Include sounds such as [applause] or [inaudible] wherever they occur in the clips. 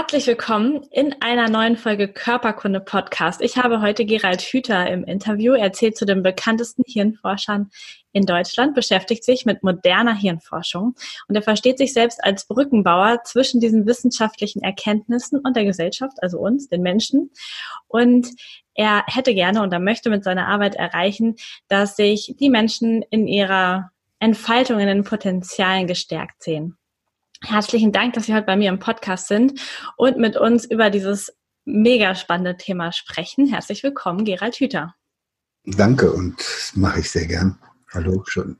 Herzlich willkommen in einer neuen Folge Körperkunde Podcast. Ich habe heute Gerald Hüther im Interview. Er zählt zu den bekanntesten Hirnforschern in Deutschland, beschäftigt sich mit moderner Hirnforschung und er versteht sich selbst als Brückenbauer zwischen diesen wissenschaftlichen Erkenntnissen und der Gesellschaft, also uns, den Menschen. Und er hätte gerne und er möchte mit seiner Arbeit erreichen, dass sich die Menschen in ihrer Entfaltung, in den Potenzialen gestärkt sehen. Herzlichen Dank, dass Sie heute bei mir im Podcast sind und mit uns über dieses mega spannende Thema sprechen. Herzlich willkommen, Gerald Hüther. Danke und das mache ich sehr gern. Hallo, schön.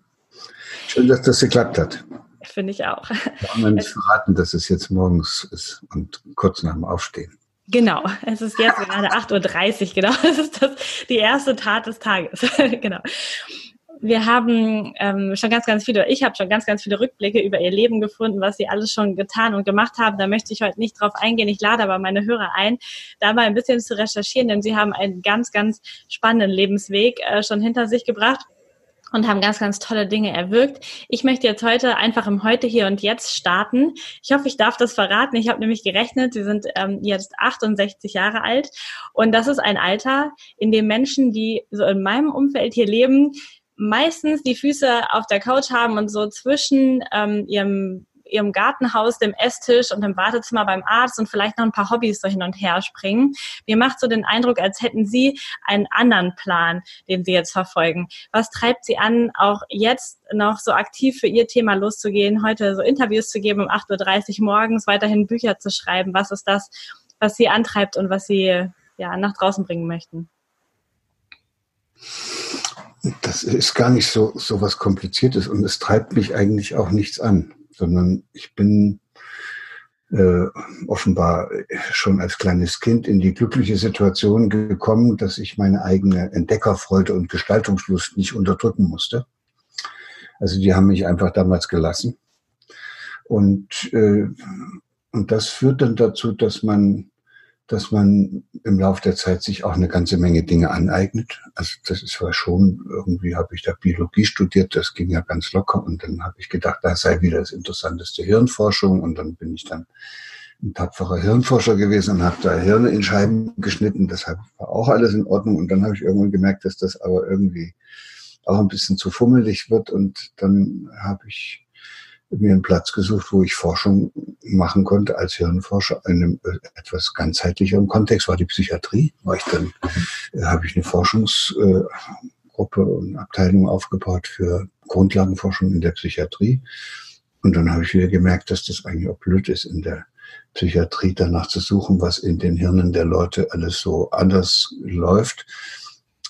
Schön, dass das geklappt hat. Finde ich auch. Haben wir nicht verraten, dass es jetzt morgens ist und kurz nach dem Aufstehen. Genau, es ist jetzt gerade 8.30 Uhr, genau. [laughs] Das ist das, die erste Tat des Tages. [laughs] genau wir haben ähm, schon ganz, ganz viele, ich habe schon ganz, ganz viele Rückblicke über ihr Leben gefunden, was sie alles schon getan und gemacht haben. Da möchte ich heute nicht drauf eingehen. Ich lade aber meine Hörer ein, da mal ein bisschen zu recherchieren, denn sie haben einen ganz, ganz spannenden Lebensweg äh, schon hinter sich gebracht und haben ganz, ganz tolle Dinge erwirkt. Ich möchte jetzt heute einfach im Heute, Hier und Jetzt starten. Ich hoffe, ich darf das verraten. Ich habe nämlich gerechnet, Sie sind ähm, jetzt 68 Jahre alt und das ist ein Alter, in dem Menschen, die so in meinem Umfeld hier leben, meistens die Füße auf der Couch haben und so zwischen ähm, ihrem ihrem Gartenhaus, dem Esstisch und dem Wartezimmer beim Arzt und vielleicht noch ein paar Hobbys so hin und her springen. Mir macht so den Eindruck, als hätten Sie einen anderen Plan, den Sie jetzt verfolgen. Was treibt Sie an, auch jetzt noch so aktiv für Ihr Thema loszugehen, heute so Interviews zu geben um 8.30 Uhr morgens, weiterhin Bücher zu schreiben? Was ist das, was Sie antreibt und was Sie ja nach draußen bringen möchten? Das ist gar nicht so, so was Kompliziertes und es treibt mich eigentlich auch nichts an, sondern ich bin äh, offenbar schon als kleines Kind in die glückliche Situation gekommen, dass ich meine eigene Entdeckerfreude und Gestaltungslust nicht unterdrücken musste. Also die haben mich einfach damals gelassen. Und, äh, und das führt dann dazu, dass man dass man im Laufe der Zeit sich auch eine ganze Menge Dinge aneignet. Also das ist zwar schon, irgendwie habe ich da Biologie studiert, das ging ja ganz locker und dann habe ich gedacht, das sei wieder das interessanteste Hirnforschung und dann bin ich dann ein tapferer Hirnforscher gewesen und habe da Hirne in Scheiben geschnitten. Deshalb war auch alles in Ordnung und dann habe ich irgendwann gemerkt, dass das aber irgendwie auch ein bisschen zu fummelig wird und dann habe ich mir einen Platz gesucht, wo ich Forschung machen konnte als Hirnforscher in einem äh, etwas ganzheitlicheren Kontext, war die Psychiatrie. War ich dann, äh, habe ich eine Forschungsgruppe und Abteilung aufgebaut für Grundlagenforschung in der Psychiatrie. Und dann habe ich wieder gemerkt, dass das eigentlich auch blöd ist, in der Psychiatrie danach zu suchen, was in den Hirnen der Leute alles so anders läuft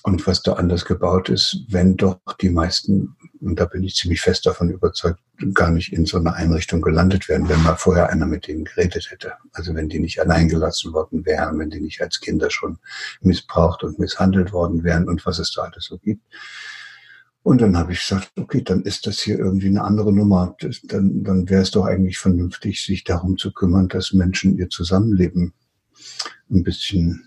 und was da anders gebaut ist, wenn doch die meisten, und da bin ich ziemlich fest davon überzeugt, gar nicht in so einer Einrichtung gelandet wären, wenn mal vorher einer mit denen geredet hätte. Also wenn die nicht allein gelassen worden wären, wenn die nicht als Kinder schon missbraucht und misshandelt worden wären und was es da alles so gibt. Und dann habe ich gesagt, okay, dann ist das hier irgendwie eine andere Nummer. Das, dann dann wäre es doch eigentlich vernünftig, sich darum zu kümmern, dass Menschen ihr Zusammenleben ein bisschen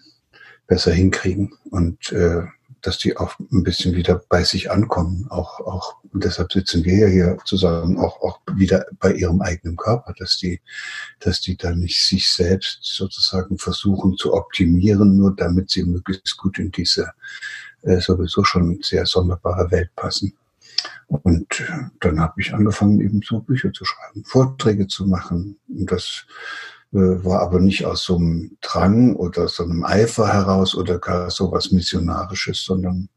besser hinkriegen. Und äh, dass die auch ein bisschen wieder bei sich ankommen. Auch, auch, deshalb sitzen wir ja hier zusammen, auch, auch wieder bei ihrem eigenen Körper, dass die, dass die dann nicht sich selbst sozusagen versuchen zu optimieren, nur damit sie möglichst gut in diese äh, sowieso schon sehr sonderbare Welt passen. Und äh, dann habe ich angefangen, eben so Bücher zu schreiben, Vorträge zu machen. Und das war aber nicht aus so einem Drang oder so einem Eifer heraus oder gar so was Missionarisches, sondern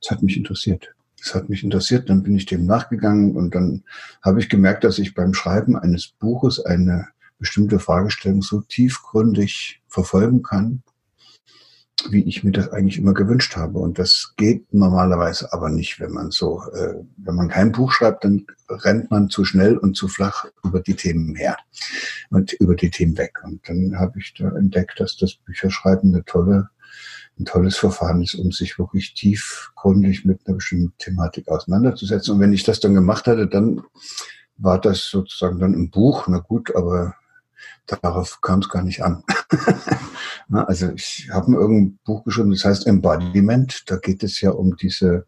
es hat mich interessiert. Es hat mich interessiert, dann bin ich dem nachgegangen und dann habe ich gemerkt, dass ich beim Schreiben eines Buches eine bestimmte Fragestellung so tiefgründig verfolgen kann, wie ich mir das eigentlich immer gewünscht habe. Und das geht normalerweise aber nicht, wenn man so, äh, wenn man kein Buch schreibt, dann rennt man zu schnell und zu flach über die Themen her und über die Themen weg. Und dann habe ich da entdeckt, dass das Bücherschreiben eine tolle ein tolles Verfahren ist, um sich wirklich tiefgründig mit einer bestimmten Thematik auseinanderzusetzen. Und wenn ich das dann gemacht hatte, dann war das sozusagen dann im Buch, na gut, aber darauf kam es gar nicht an. [laughs] also ich habe mir irgendein Buch geschrieben, das heißt Embodiment. Da geht es ja um diese,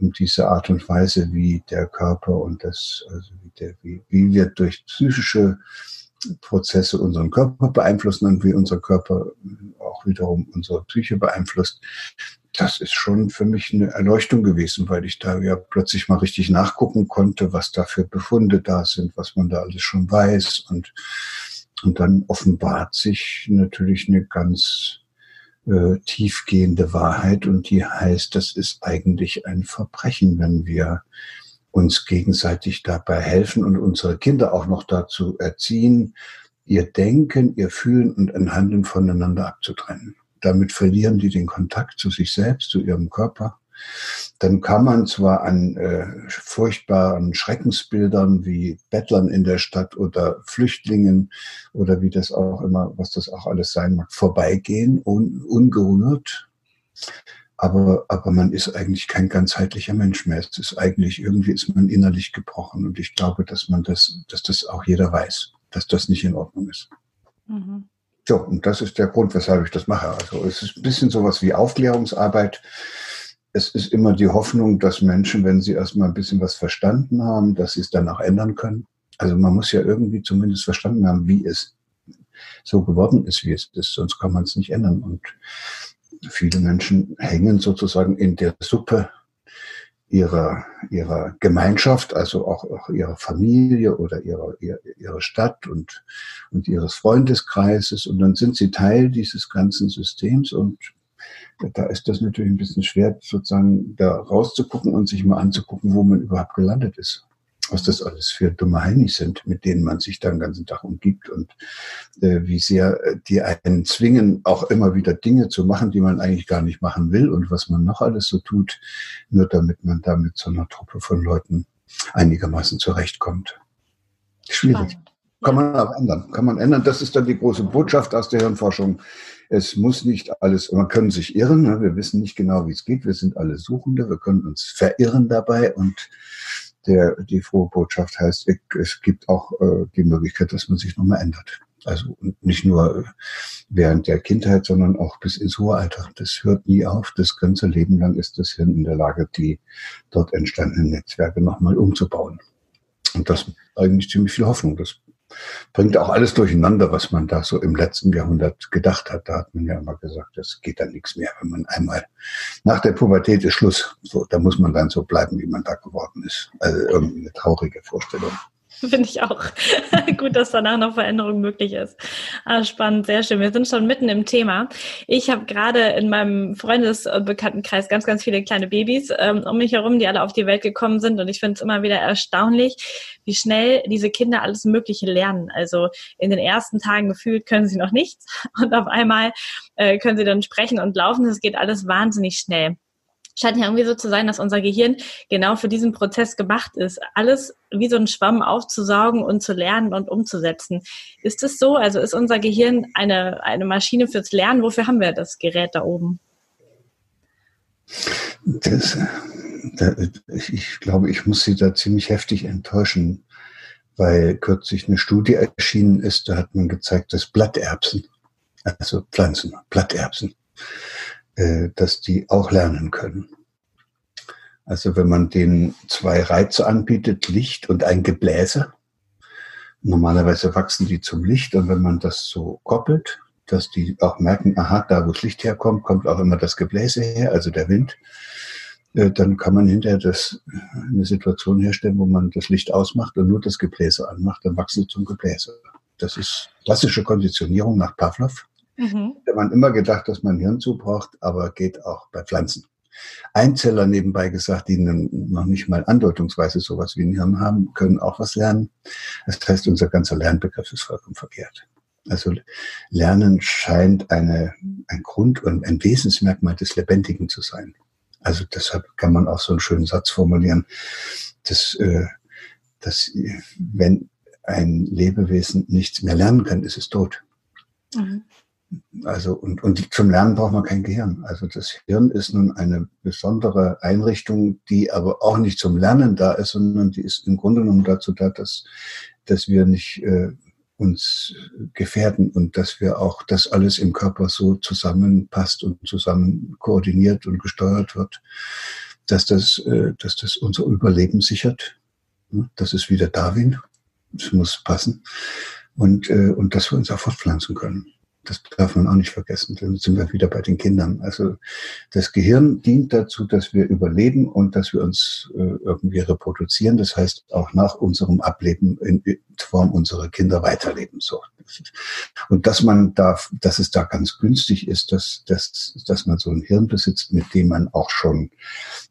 um diese Art und Weise, wie der Körper und das, also wie, der, wie, wie wir durch psychische Prozesse unseren Körper beeinflussen und wie unser Körper auch wiederum unsere Psyche beeinflusst. Das ist schon für mich eine Erleuchtung gewesen, weil ich da ja plötzlich mal richtig nachgucken konnte, was da für Befunde da sind, was man da alles schon weiß und und dann offenbart sich natürlich eine ganz äh, tiefgehende Wahrheit und die heißt, das ist eigentlich ein Verbrechen, wenn wir uns gegenseitig dabei helfen und unsere Kinder auch noch dazu erziehen, ihr Denken, ihr Fühlen und ein Handeln voneinander abzutrennen. Damit verlieren die den Kontakt zu sich selbst, zu ihrem Körper dann kann man zwar an äh, furchtbaren Schreckensbildern wie Bettlern in der Stadt oder Flüchtlingen oder wie das auch immer, was das auch alles sein mag, vorbeigehen, un, ungerührt. Aber, aber man ist eigentlich kein ganzheitlicher Mensch mehr. Es ist eigentlich, irgendwie ist man innerlich gebrochen. Und ich glaube, dass man das, dass das auch jeder weiß, dass das nicht in Ordnung ist. Mhm. So, und das ist der Grund, weshalb ich das mache. Also es ist ein bisschen sowas wie Aufklärungsarbeit es ist immer die Hoffnung, dass Menschen, wenn sie erstmal ein bisschen was verstanden haben, dass sie es danach ändern können. Also man muss ja irgendwie zumindest verstanden haben, wie es so geworden ist, wie es ist, sonst kann man es nicht ändern. Und viele Menschen hängen sozusagen in der Suppe ihrer, ihrer Gemeinschaft, also auch, auch ihrer Familie oder ihrer, ihrer, ihrer Stadt und, und ihres Freundeskreises. Und dann sind sie Teil dieses ganzen Systems und da ist das natürlich ein bisschen schwer, sozusagen da rauszugucken und sich mal anzugucken, wo man überhaupt gelandet ist. Was das alles für dumme Heinis sind, mit denen man sich da den ganzen Tag umgibt und äh, wie sehr äh, die einen zwingen, auch immer wieder Dinge zu machen, die man eigentlich gar nicht machen will und was man noch alles so tut, nur damit man da mit so einer Truppe von Leuten einigermaßen zurechtkommt. Schwierig. Kann man auch ändern. Kann man ändern. Das ist dann die große Botschaft aus der Hirnforschung. Es muss nicht alles, man kann sich irren, ne? wir wissen nicht genau, wie es geht, wir sind alle Suchende, wir können uns verirren dabei und der, die frohe Botschaft heißt, es gibt auch äh, die Möglichkeit, dass man sich nochmal ändert. Also nicht nur während der Kindheit, sondern auch bis ins hohe Alter. Das hört nie auf. Das ganze Leben lang ist das Hirn in der Lage, die dort entstandenen Netzwerke nochmal umzubauen. Und das eigentlich ziemlich viel Hoffnung. Das bringt auch alles durcheinander, was man da so im letzten Jahrhundert gedacht hat. Da hat man ja immer gesagt, das geht dann nichts mehr, wenn man einmal nach der Pubertät ist Schluss. So, da muss man dann so bleiben, wie man da geworden ist. Also irgendwie eine traurige Vorstellung. [laughs] Finde ich auch. [laughs] Gut, dass danach noch Veränderung möglich ist. Ah, spannend, sehr schön. Wir sind schon mitten im Thema. Ich habe gerade in meinem Freundesbekanntenkreis ganz, ganz viele kleine Babys ähm, um mich herum, die alle auf die Welt gekommen sind. Und ich finde es immer wieder erstaunlich, wie schnell diese Kinder alles Mögliche lernen. Also in den ersten Tagen gefühlt können sie noch nichts [laughs] und auf einmal äh, können sie dann sprechen und laufen. Es geht alles wahnsinnig schnell scheint ja irgendwie so zu sein, dass unser Gehirn genau für diesen Prozess gemacht ist, alles wie so ein Schwamm aufzusaugen und zu lernen und umzusetzen. Ist es so? Also ist unser Gehirn eine, eine Maschine fürs Lernen? Wofür haben wir das Gerät da oben? Das, da, ich glaube, ich muss Sie da ziemlich heftig enttäuschen, weil kürzlich eine Studie erschienen ist, da hat man gezeigt, dass Blatterbsen, also Pflanzen, Blatterbsen, dass die auch lernen können. Also wenn man denen zwei Reize anbietet, Licht und ein Gebläse, normalerweise wachsen die zum Licht und wenn man das so koppelt, dass die auch merken, aha, da wo das Licht herkommt, kommt auch immer das Gebläse her, also der Wind, äh, dann kann man hinterher das, eine Situation herstellen, wo man das Licht ausmacht und nur das Gebläse anmacht, dann wachsen sie zum Gebläse. Das ist klassische Konditionierung nach Pavlov. Mhm. Da man immer gedacht, dass man Hirn zu braucht, aber geht auch bei Pflanzen. Einzeller nebenbei gesagt, die noch nicht mal andeutungsweise sowas wie ein Hirn haben, können auch was lernen. Das heißt, unser ganzer Lernbegriff ist vollkommen verkehrt. Also Lernen scheint eine, ein Grund und ein Wesensmerkmal des Lebendigen zu sein. Also deshalb kann man auch so einen schönen Satz formulieren, dass, äh, dass wenn ein Lebewesen nichts mehr lernen kann, ist es tot. Mhm. Also, und, und zum Lernen braucht man kein Gehirn. Also das Hirn ist nun eine besondere Einrichtung, die aber auch nicht zum Lernen da ist, sondern die ist im Grunde genommen dazu da, dass, dass wir nicht äh, uns gefährden und dass wir auch, dass alles im Körper so zusammenpasst und zusammen koordiniert und gesteuert wird, dass das, äh, dass das unser Überleben sichert. Das ist wieder Darwin. Es muss passen. Und, äh, und dass wir uns auch fortpflanzen können. Das darf man auch nicht vergessen. Dann sind wir wieder bei den Kindern. Also das Gehirn dient dazu, dass wir überleben und dass wir uns äh, irgendwie reproduzieren. Das heißt, auch nach unserem Ableben in Form unserer Kinder weiterleben. So. Und dass man da, dass es da ganz günstig ist, dass, dass, dass man so ein Hirn besitzt, mit dem man auch schon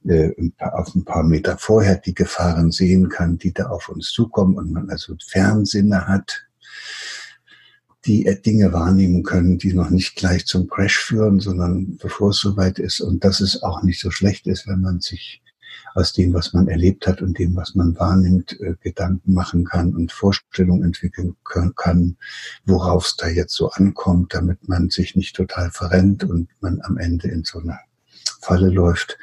äh, auf ein paar Meter vorher die Gefahren sehen kann, die da auf uns zukommen und man also Fernsinne hat, die äh, Dinge wahrnehmen können, die noch nicht gleich zum Crash führen, sondern bevor es soweit ist. Und dass es auch nicht so schlecht ist, wenn man sich aus dem, was man erlebt hat und dem, was man wahrnimmt, äh, Gedanken machen kann und Vorstellungen entwickeln kann, worauf es da jetzt so ankommt, damit man sich nicht total verrennt und man am Ende in so eine Falle läuft.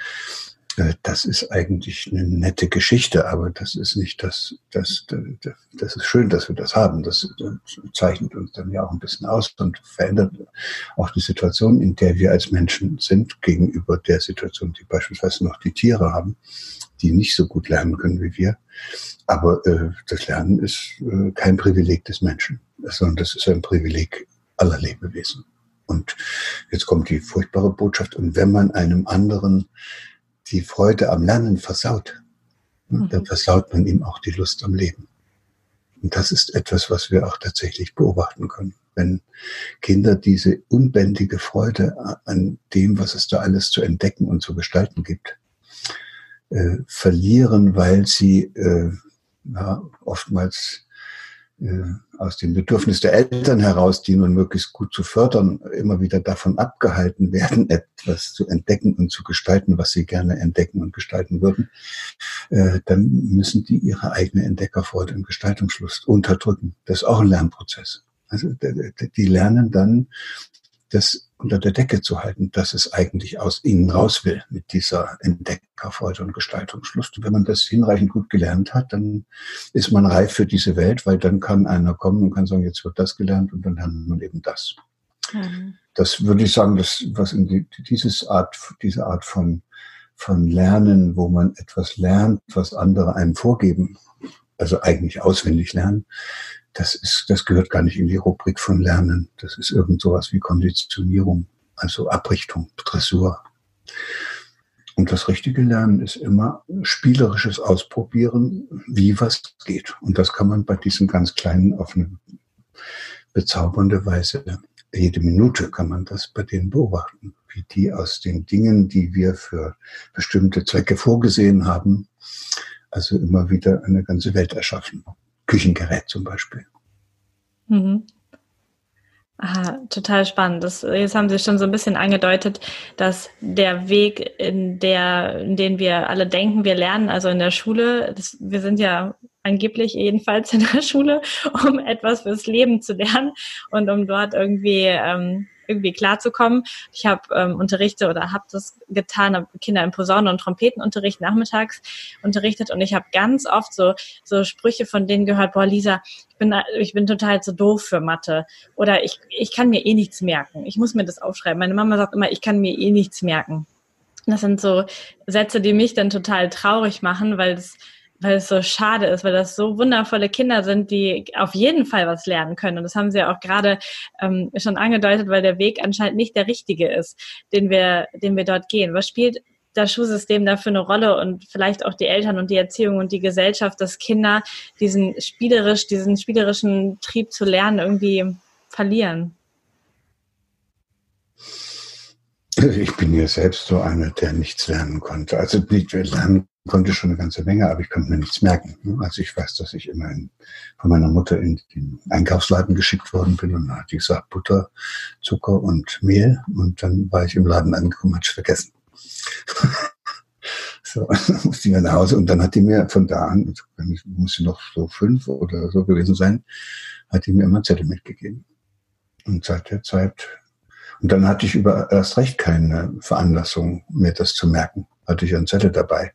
Das ist eigentlich eine nette Geschichte, aber das ist nicht das, das, das ist schön, dass wir das haben. Das zeichnet uns dann ja auch ein bisschen aus und verändert auch die Situation, in der wir als Menschen sind, gegenüber der Situation, die beispielsweise noch die Tiere haben, die nicht so gut lernen können wie wir. Aber äh, das Lernen ist äh, kein Privileg des Menschen, sondern das ist ein Privileg aller Lebewesen. Und jetzt kommt die furchtbare Botschaft. Und wenn man einem anderen die Freude am Lernen versaut, mhm. dann versaut man ihm auch die Lust am Leben. Und das ist etwas, was wir auch tatsächlich beobachten können. Wenn Kinder diese unbändige Freude an dem, was es da alles zu entdecken und zu gestalten gibt, äh, verlieren, weil sie äh, ja, oftmals aus dem Bedürfnis der Eltern heraus, die nun möglichst gut zu fördern, immer wieder davon abgehalten werden, [laughs] etwas zu entdecken und zu gestalten, was sie gerne entdecken und gestalten würden, äh, dann müssen die ihre eigene Entdeckerfreude und Gestaltungslust unterdrücken. Das ist auch ein Lernprozess. Also die lernen dann das unter der Decke zu halten, dass es eigentlich aus ihnen raus will mit dieser Entdeckerfreude und Gestaltungslust. Und wenn man das hinreichend gut gelernt hat, dann ist man reif für diese Welt, weil dann kann einer kommen und kann sagen, jetzt wird das gelernt und dann lernt man eben das. Mhm. Das würde ich sagen, dass was in die, dieses Art, diese Art von, von Lernen, wo man etwas lernt, was andere einem vorgeben, also eigentlich auswendig lernen, das ist, das gehört gar nicht in die Rubrik von Lernen. Das ist irgend sowas wie Konditionierung, also Abrichtung, Dressur. Und das richtige Lernen ist immer spielerisches Ausprobieren, wie was geht. Und das kann man bei diesen ganz kleinen auf eine bezaubernde Weise, jede Minute kann man das bei denen beobachten, wie die aus den Dingen, die wir für bestimmte Zwecke vorgesehen haben, also immer wieder eine ganze Welt erschaffen. Küchengerät zum Beispiel. Mhm. Aha, total spannend. Das, jetzt haben Sie schon so ein bisschen angedeutet, dass der Weg, in, der, in den wir alle denken, wir lernen, also in der Schule, das, wir sind ja angeblich jedenfalls in der Schule, [laughs] um etwas fürs Leben zu lernen und um dort irgendwie ähm, irgendwie klarzukommen. Ich habe ähm, unterrichte oder habe das getan, habe Kinder im Posaune- und Trompetenunterricht nachmittags unterrichtet und ich habe ganz oft so so Sprüche von denen gehört, boah Lisa, ich bin ich bin total zu doof für Mathe oder ich ich kann mir eh nichts merken. Ich muss mir das aufschreiben. Meine Mama sagt immer, ich kann mir eh nichts merken. Das sind so Sätze, die mich dann total traurig machen, weil es weil es so schade ist, weil das so wundervolle Kinder sind, die auf jeden Fall was lernen können. Und das haben Sie ja auch gerade ähm, schon angedeutet, weil der Weg anscheinend nicht der richtige ist, den wir, den wir dort gehen. Was spielt das Schulsystem da für eine Rolle und vielleicht auch die Eltern und die Erziehung und die Gesellschaft, dass Kinder diesen spielerisch, diesen spielerischen Trieb zu lernen irgendwie verlieren? Ich bin ja selbst so einer, der nichts lernen konnte. Also nicht lernen konnte schon eine ganze Menge, aber ich konnte mir nichts merken. Also ich weiß, dass ich immer in, von meiner Mutter in den Einkaufsladen geschickt worden bin und da hatte ich gesagt Butter, Zucker und Mehl und dann war ich im Laden angekommen, hatte ich vergessen. [laughs] so, musste ich nach Hause und dann hat die mir von da an, ich musste noch so fünf oder so gewesen sein, hat die mir immer Zettel mitgegeben. Und seit der Zeit Und dann hatte ich über erst recht keine Veranlassung, mir das zu merken. Hatte ich einen Zettel dabei.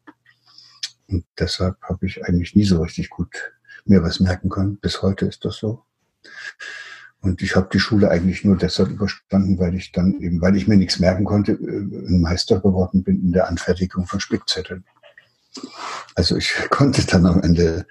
Und deshalb habe ich eigentlich nie so richtig gut mir was merken können. Bis heute ist das so. Und ich habe die Schule eigentlich nur deshalb überstanden, weil ich dann eben, weil ich mir nichts merken konnte, äh, ein Meister geworden bin in der Anfertigung von Spickzetteln. Also ich [laughs] konnte dann am Ende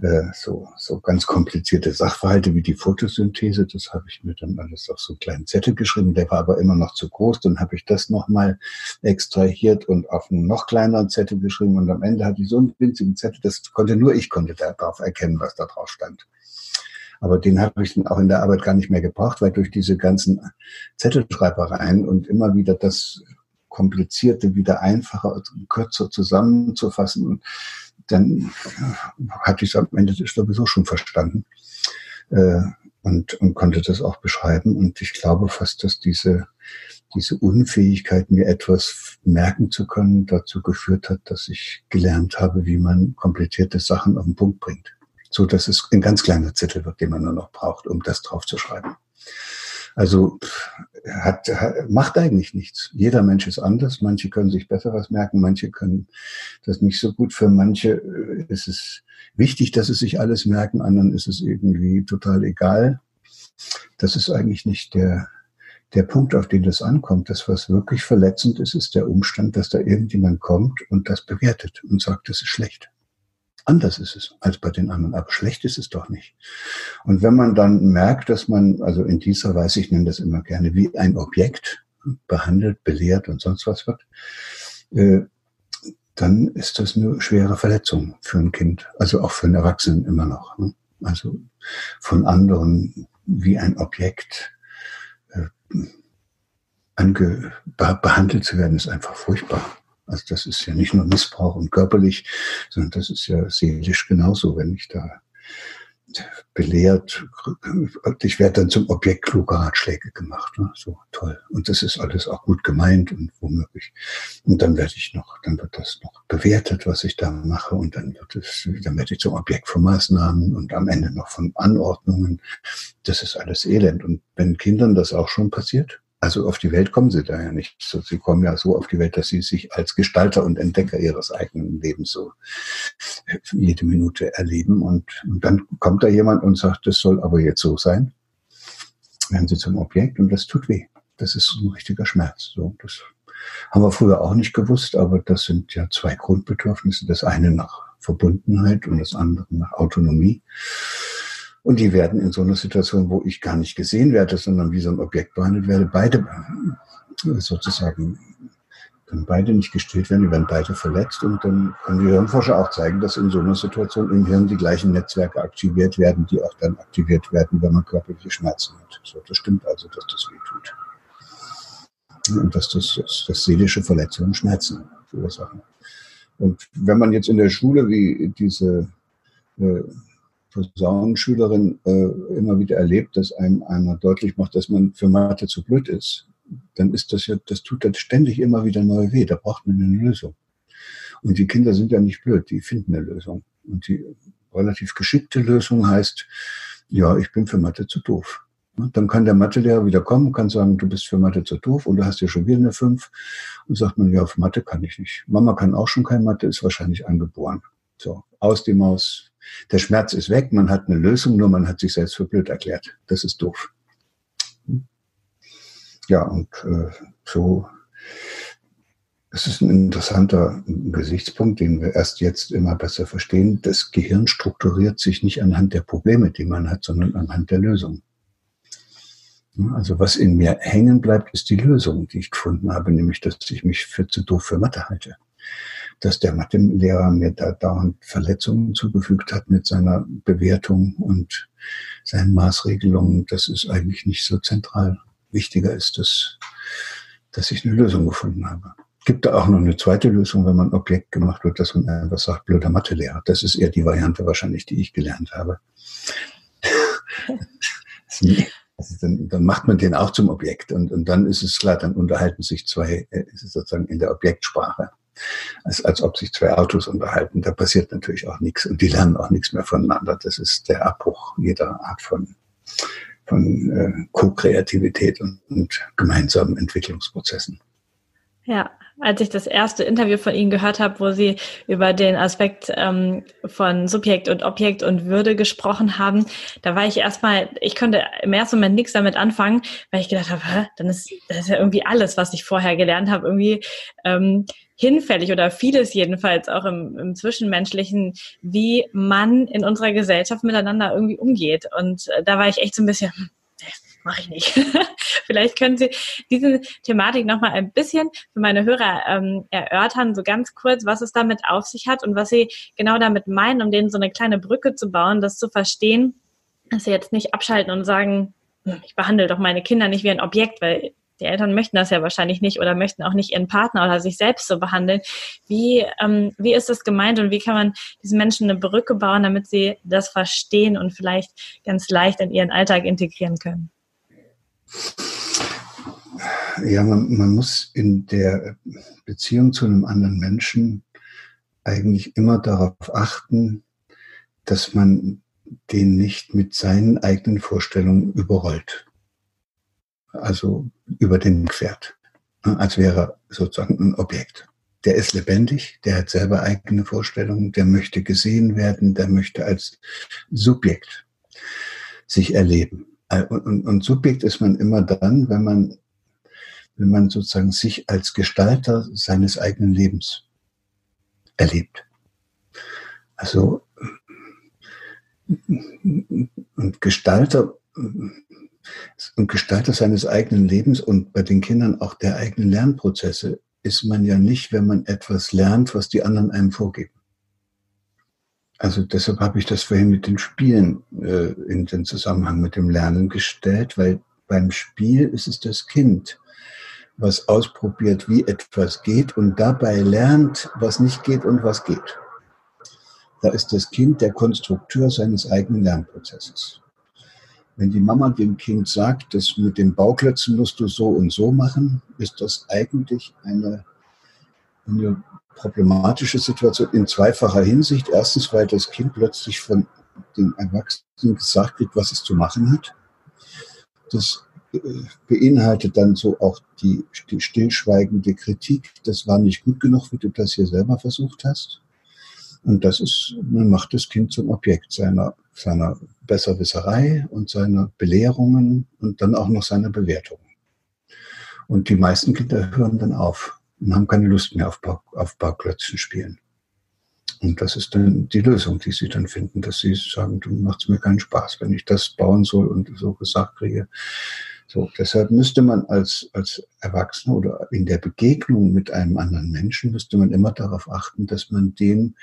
äh, so, so ganz komplizierte Sachverhalte wie die Photosynthese, das habe ich mir dann alles auf so einen kleinen Zettel geschrieben, der war aber immer noch zu groß, dann habe ich das nochmal extrahiert und auf einen noch kleineren Zettel geschrieben und am Ende hatte ich so einen winzigen Zettel, das konnte nur ich konnte darauf erkennen, was da drauf stand. Aber den habe ich dann auch in der Arbeit gar nicht mehr gebraucht, weil durch diese ganzen Zettelschreibereien und immer wieder das Komplizierte wieder einfacher und kürzer zusammenzufassen, dann hatte ich es am Ende sowieso schon verstanden äh, und, und konnte das auch beschreiben. Und ich glaube fast, dass diese, diese Unfähigkeit, mir etwas merken zu können, dazu geführt hat, dass ich gelernt habe, wie man komplizierte Sachen auf den Punkt bringt so dass es ein ganz kleiner Zettel wird, den man nur noch braucht, um das drauf zu schreiben. Also hat, hat, macht eigentlich nichts. Jeder Mensch ist anders. Manche können sich besser was merken, manche können das nicht so gut. Für manche äh, ist es wichtig, dass sie sich alles merken, anderen ist es irgendwie total egal. Das ist eigentlich nicht der, der Punkt, auf den das ankommt. Das, was wirklich verletzend ist, ist der Umstand, dass da irgendjemand kommt und das bewertet und sagt, das ist schlecht. Anders ist es als bei den anderen, aber schlecht ist es doch nicht. Und wenn man dann merkt, dass man, also in dieser Weise, ich nenne das immer gerne, wie ein Objekt behandelt, belehrt und sonst was wird, äh, dann ist das eine schwere Verletzung für ein Kind, also auch für einen Erwachsenen immer noch. Ne? Also von anderen wie ein Objekt äh, ange, behandelt zu werden, ist einfach furchtbar. Also das ist ja nicht nur Missbrauch und körperlich, sondern das ist ja seelisch genauso, wenn ich da belehrt, ich werde dann zum Objekt kluger Ratschläge gemacht. Ne? So toll. Und das ist alles auch gut gemeint und womöglich. Und dann werde ich noch, dann wird das noch bewertet, was ich da mache, und dann wird es, dann werde ich zum Objekt von Maßnahmen und am Ende noch von Anordnungen. Das ist alles Elend. Und wenn Kindern das auch schon passiert, also auf die Welt kommen sie da ja nicht. Sie kommen ja so auf die Welt, dass sie sich als Gestalter und Entdecker ihres eigenen Lebens so jede Minute erleben. Und, und dann kommt da jemand und sagt, das soll aber jetzt so sein. Werden sie zum Objekt und das tut weh. Das ist ein richtiger Schmerz. So, das haben wir früher auch nicht gewusst, aber das sind ja zwei Grundbedürfnisse. Das eine nach Verbundenheit und das andere nach Autonomie. Und die werden in so einer Situation, wo ich gar nicht gesehen werde, sondern wie so ein Objekt behandelt werde, beide sozusagen können beide nicht gestillt werden, die werden beide verletzt und dann können die Hirnforscher auch zeigen, dass in so einer Situation im Hirn die gleichen Netzwerke aktiviert werden, die auch dann aktiviert werden, wenn man körperliche Schmerzen hat. So, das stimmt also, dass das weh tut. Und dass das, das, das seelische Verletzungen Schmerzen verursachen. Und wenn man jetzt in der Schule wie diese äh, Posaunenschülerin äh, immer wieder erlebt, dass einem einer deutlich macht, dass man für Mathe zu blöd ist, dann ist das ja, das tut dann ständig immer wieder neu weh. Da braucht man eine Lösung. Und die Kinder sind ja nicht blöd, die finden eine Lösung. Und die relativ geschickte Lösung heißt, ja, ich bin für Mathe zu doof. Dann kann der Mathelehrer wieder kommen und kann sagen, du bist für Mathe zu doof und du hast ja schon wieder eine 5. Und sagt man, ja, auf Mathe kann ich nicht. Mama kann auch schon kein Mathe, ist wahrscheinlich angeboren. So, aus die Maus, der Schmerz ist weg, man hat eine Lösung, nur man hat sich selbst für blöd erklärt. Das ist doof. Ja, und äh, so, es ist ein interessanter Gesichtspunkt, den wir erst jetzt immer besser verstehen. Das Gehirn strukturiert sich nicht anhand der Probleme, die man hat, sondern anhand der Lösung. Also was in mir hängen bleibt, ist die Lösung, die ich gefunden habe, nämlich dass ich mich für zu doof für Mathe halte dass der Mathelehrer mir da dauernd Verletzungen zugefügt hat mit seiner Bewertung und seinen Maßregelungen. Das ist eigentlich nicht so zentral. Wichtiger ist, dass, dass ich eine Lösung gefunden habe. Gibt da auch noch eine zweite Lösung, wenn man Objekt gemacht wird, dass man einfach sagt, blöder Mathelehrer. Das ist eher die Variante wahrscheinlich, die ich gelernt habe. [laughs] Also dann, dann, macht man den auch zum Objekt und, und dann ist es klar, dann unterhalten sich zwei, äh, sozusagen in der Objektsprache als, als ob sich zwei Autos unterhalten. Da passiert natürlich auch nichts und die lernen auch nichts mehr voneinander. Das ist der Abbruch jeder Art von, von äh, Co-Kreativität und, und gemeinsamen Entwicklungsprozessen. Ja, als ich das erste Interview von Ihnen gehört habe, wo Sie über den Aspekt ähm, von Subjekt und Objekt und Würde gesprochen haben, da war ich erstmal, ich konnte im ersten Moment nichts damit anfangen, weil ich gedacht habe, dann ist das ist ja irgendwie alles, was ich vorher gelernt habe, irgendwie ähm, hinfällig oder vieles jedenfalls auch im, im Zwischenmenschlichen, wie man in unserer Gesellschaft miteinander irgendwie umgeht. Und äh, da war ich echt so ein bisschen, hm, mache ich nicht. [laughs] Vielleicht können Sie diese Thematik nochmal ein bisschen für meine Hörer ähm, erörtern, so ganz kurz, was es damit auf sich hat und was Sie genau damit meinen, um denen so eine kleine Brücke zu bauen, das zu verstehen, dass Sie jetzt nicht abschalten und sagen, hm, ich behandle doch meine Kinder nicht wie ein Objekt, weil die Eltern möchten das ja wahrscheinlich nicht oder möchten auch nicht ihren Partner oder sich selbst so behandeln. Wie, ähm, wie ist das gemeint und wie kann man diesen Menschen eine Brücke bauen, damit sie das verstehen und vielleicht ganz leicht in ihren Alltag integrieren können? Ja, man, man muss in der Beziehung zu einem anderen Menschen eigentlich immer darauf achten, dass man den nicht mit seinen eigenen Vorstellungen überrollt. Also über den fährt, ne, als wäre er sozusagen ein Objekt. Der ist lebendig, der hat selber eigene Vorstellungen, der möchte gesehen werden, der möchte als Subjekt sich erleben. Äh, und, und, und Subjekt ist man immer dann, wenn man, wenn man sozusagen sich als Gestalter seines eigenen Lebens erlebt. Also, und Gestalter, und Gestalter seines eigenen Lebens und bei den Kindern auch der eigenen Lernprozesse ist man ja nicht, wenn man etwas lernt, was die anderen einem vorgeben. Also deshalb habe ich das vorhin mit den Spielen äh, in den Zusammenhang mit dem Lernen gestellt, weil beim Spiel ist es das Kind, was ausprobiert, wie etwas geht und dabei lernt, was nicht geht und was geht. Da ist das Kind der Konstrukteur seines eigenen Lernprozesses. Wenn die Mama dem Kind sagt, das mit den Bauklötzen musst du so und so machen, ist das eigentlich eine, eine problematische Situation in zweifacher Hinsicht. Erstens, weil das Kind plötzlich von den Erwachsenen gesagt wird, was es zu machen hat. Das äh, beinhaltet dann so auch die, stillschweigende Kritik. Das war nicht gut genug, wie du das hier selber versucht hast. Und das ist, man macht das Kind zum Objekt seiner, seiner Besserwisserei und seiner Belehrungen und dann auch noch seiner Bewertungen. Und die meisten Kinder hören dann auf und haben keine Lust mehr auf, Bau, auf Bauklötzchen spielen. Und das ist dann die Lösung, die sie dann finden, dass sie sagen, du machst mir keinen Spaß, wenn ich das bauen soll und so gesagt kriege. So, deshalb müsste man als, als Erwachsener oder in der Begegnung mit einem anderen Menschen müsste man immer darauf achten, dass man dem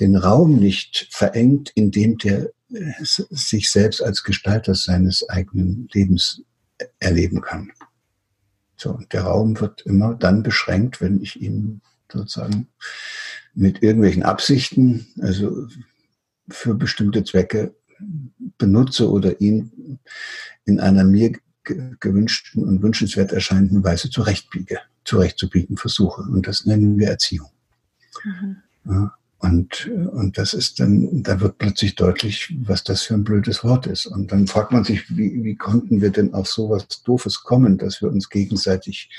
den Raum nicht verengt, in dem der äh, sich selbst als Gestalter seines eigenen Lebens erleben kann. So, und der Raum wird immer dann beschränkt, wenn ich ihn sozusagen mit irgendwelchen Absichten, also für bestimmte Zwecke benutze oder ihn in einer mir gewünschten und wünschenswert erscheinenden Weise zurechtbiege, zurechtzubiegen versuche. Und das nennen wir Erziehung. Mhm. Ja, und, und das ist dann, da wird plötzlich deutlich, was das für ein blödes Wort ist. Und dann fragt man sich, wie, wie konnten wir denn auf sowas Doofes kommen, dass wir uns gegenseitig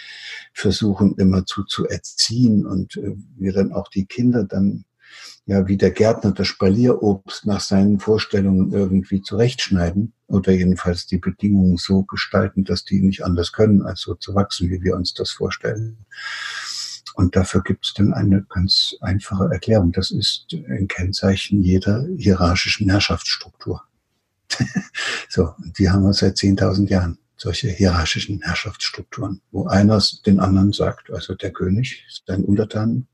versuchen, immer zu, zu erziehen und äh, wir dann auch die Kinder dann, ja, wie der Gärtner das Spalierobst nach seinen Vorstellungen irgendwie zurechtschneiden oder jedenfalls die Bedingungen so gestalten, dass die nicht anders können, als so zu wachsen, wie wir uns das vorstellen. Und dafür gibt es dann eine ganz einfache Erklärung. Das ist ein Kennzeichen jeder hierarchischen Herrschaftsstruktur. [laughs] so, die haben wir seit 10.000 Jahren, solche hierarchischen Herrschaftsstrukturen, wo einer den anderen sagt, also der König, sein Untertan,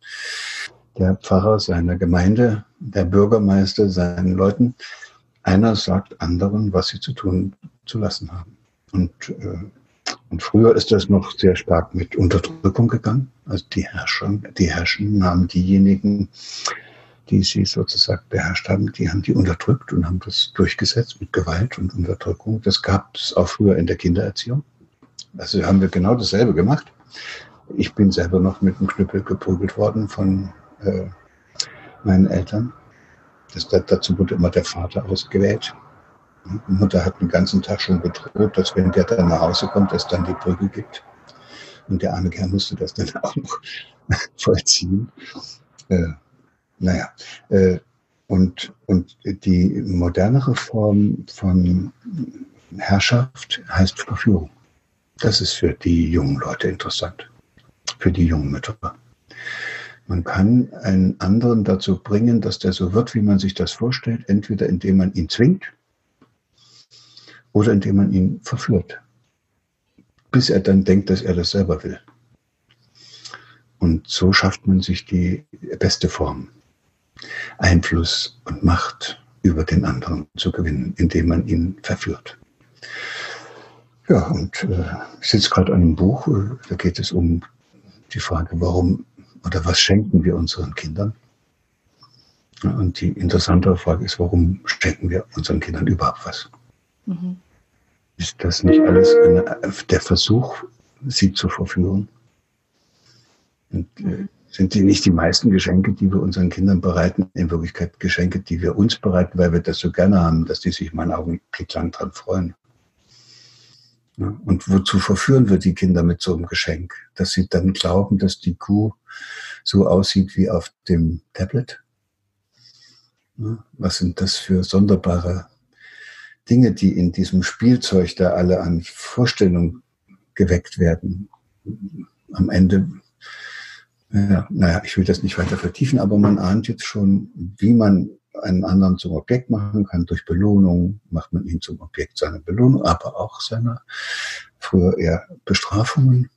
der Pfarrer seiner Gemeinde, der Bürgermeister seinen Leuten. Einer sagt anderen, was sie zu tun zu lassen haben. Und äh, und früher ist das noch sehr stark mit Unterdrückung gegangen. Also die Herrscher, die Herrschen haben diejenigen, die sie sozusagen beherrscht haben, die haben die unterdrückt und haben das durchgesetzt mit Gewalt und Unterdrückung. Das gab es auch früher in der Kindererziehung. Also haben wir genau dasselbe gemacht. Ich bin selber noch mit einem Knüppel geprügelt worden von äh, meinen Eltern. Das, dazu wurde immer der Vater ausgewählt. Mutter hat den ganzen Tag schon bedroht, dass wenn der dann nach Hause kommt, es dann die Brücke gibt. Und der arme Kerl musste das dann [laughs] auch noch vollziehen. Äh, naja, äh, und, und die modernere Form von Herrschaft heißt Verführung. Das ist für die jungen Leute interessant, für die jungen Mütter. Man kann einen anderen dazu bringen, dass der so wird, wie man sich das vorstellt, entweder indem man ihn zwingt oder indem man ihn verführt, bis er dann denkt, dass er das selber will. Und so schafft man sich die beste Form, Einfluss und Macht über den anderen zu gewinnen, indem man ihn verführt. Ja, und äh, ich sitze gerade an einem Buch, da geht es um die Frage, warum oder was schenken wir unseren Kindern? Und die interessante Frage ist, warum schenken wir unseren Kindern überhaupt was? Mhm. Ist das nicht alles eine, der Versuch, sie zu verführen? Und, äh, sind die nicht die meisten Geschenke, die wir unseren Kindern bereiten, in Wirklichkeit Geschenke, die wir uns bereiten, weil wir das so gerne haben, dass die sich mal einen Augenblick lang dran freuen? Ja, und wozu verführen wir die Kinder mit so einem Geschenk? Dass sie dann glauben, dass die Kuh so aussieht wie auf dem Tablet? Ja, was sind das für sonderbare Dinge, die in diesem Spielzeug da alle an Vorstellungen geweckt werden? Am Ende, ja, naja, ich will das nicht weiter vertiefen, aber man ahnt jetzt schon, wie man einen anderen zum Objekt machen kann. Durch Belohnung macht man ihn zum Objekt seiner Belohnung, aber auch seiner früher eher Bestrafungen.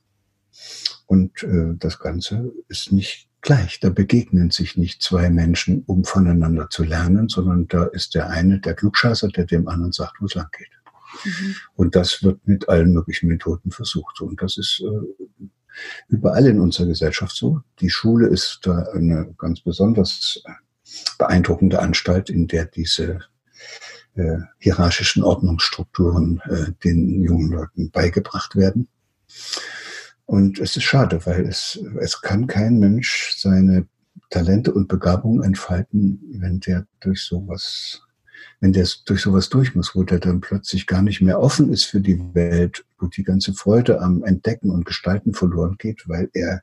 Und äh, das Ganze ist nicht gleich. Da begegnen sich nicht zwei Menschen, um voneinander zu lernen, sondern da ist der eine der Klugscheißer, der dem anderen sagt, wo es lang geht. Mhm. Und das wird mit allen möglichen Methoden versucht. Und das ist äh, überall in unserer Gesellschaft so. Die Schule ist da eine ganz besonders beeindruckende Anstalt, in der diese äh, hierarchischen Ordnungsstrukturen äh, den jungen Leuten beigebracht werden. Und es ist schade, weil es, es kann kein Mensch seine Talente und Begabungen entfalten, wenn der durch sowas, wenn der durch sowas durch muss, wo der dann plötzlich gar nicht mehr offen ist für die Welt, wo die ganze Freude am Entdecken und Gestalten verloren geht, weil er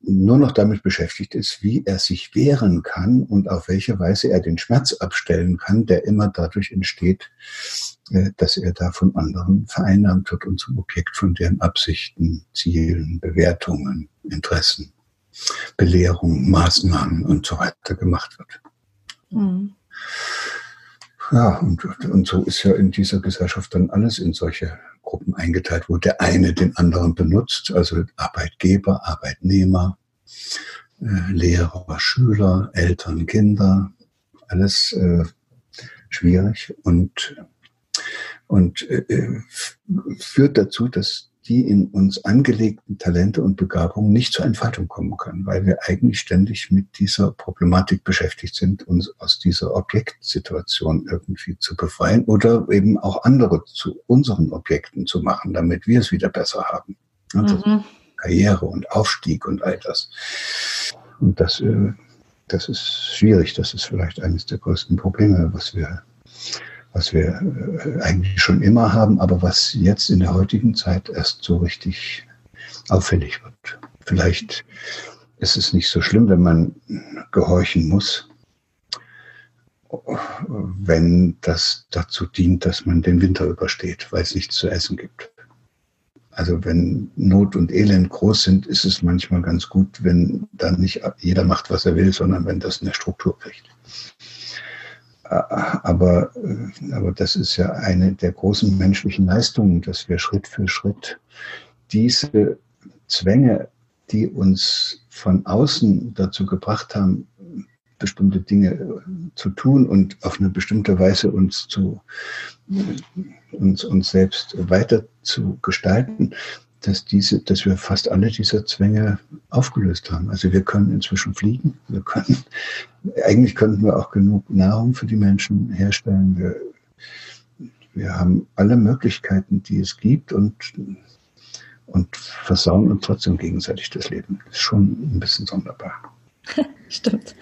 nur noch damit beschäftigt ist, wie er sich wehren kann und auf welche Weise er den Schmerz abstellen kann, der immer dadurch entsteht, äh, dass er da von anderen vereinnahmt wird und zum Objekt von deren Absichten, Zielen, Bewertungen, Interessen, Belehrungen, Maßnahmen und so weiter gemacht wird. Mhm. Ja, und, und so ist ja in dieser Gesellschaft dann alles in solche Gruppen eingeteilt, wo der eine den anderen benutzt, also Arbeitgeber, Arbeitnehmer, äh, Lehrer, Schüler, Eltern, Kinder, alles äh, schwierig. Und, und äh, führt dazu, dass die in uns angelegten Talente und Begabungen nicht zur Entfaltung kommen können, weil wir eigentlich ständig mit dieser Problematik beschäftigt sind, uns aus dieser Objektsituation irgendwie zu befreien oder eben auch andere zu unseren Objekten zu machen, damit wir es wieder besser haben. Also mhm. Karriere und Aufstieg und all das. Und das, äh, das ist schwierig. Das ist vielleicht eines der größten Probleme, was wir was wir äh, eigentlich schon immer haben, aber was jetzt in der heutigen Zeit erst so richtig auffällig wird. Vielleicht ist es nicht so schlimm, wenn man gehorchen muss, wenn das dazu dient, dass man den Winter übersteht, weil es nichts zu essen gibt. Also wenn Not und Elend groß sind, ist es manchmal ganz gut, wenn dann nicht jeder macht, was er will, sondern wenn das eine Struktur kriegt. Aber, äh, aber das ist ja eine der großen menschlichen Leistungen, dass wir Schritt für Schritt diese Zwänge, die uns von außen dazu gebracht haben, bestimmte Dinge zu tun und auf eine bestimmte Weise uns zu uns, uns selbst weiter zu gestalten, dass diese, dass wir fast alle diese Zwänge aufgelöst haben. Also wir können inzwischen fliegen, wir können, eigentlich könnten wir auch genug Nahrung für die Menschen herstellen. Wir, wir haben alle Möglichkeiten, die es gibt und, und versauen uns trotzdem gegenseitig das Leben. Ist schon ein bisschen sonderbar. [laughs] Stimmt.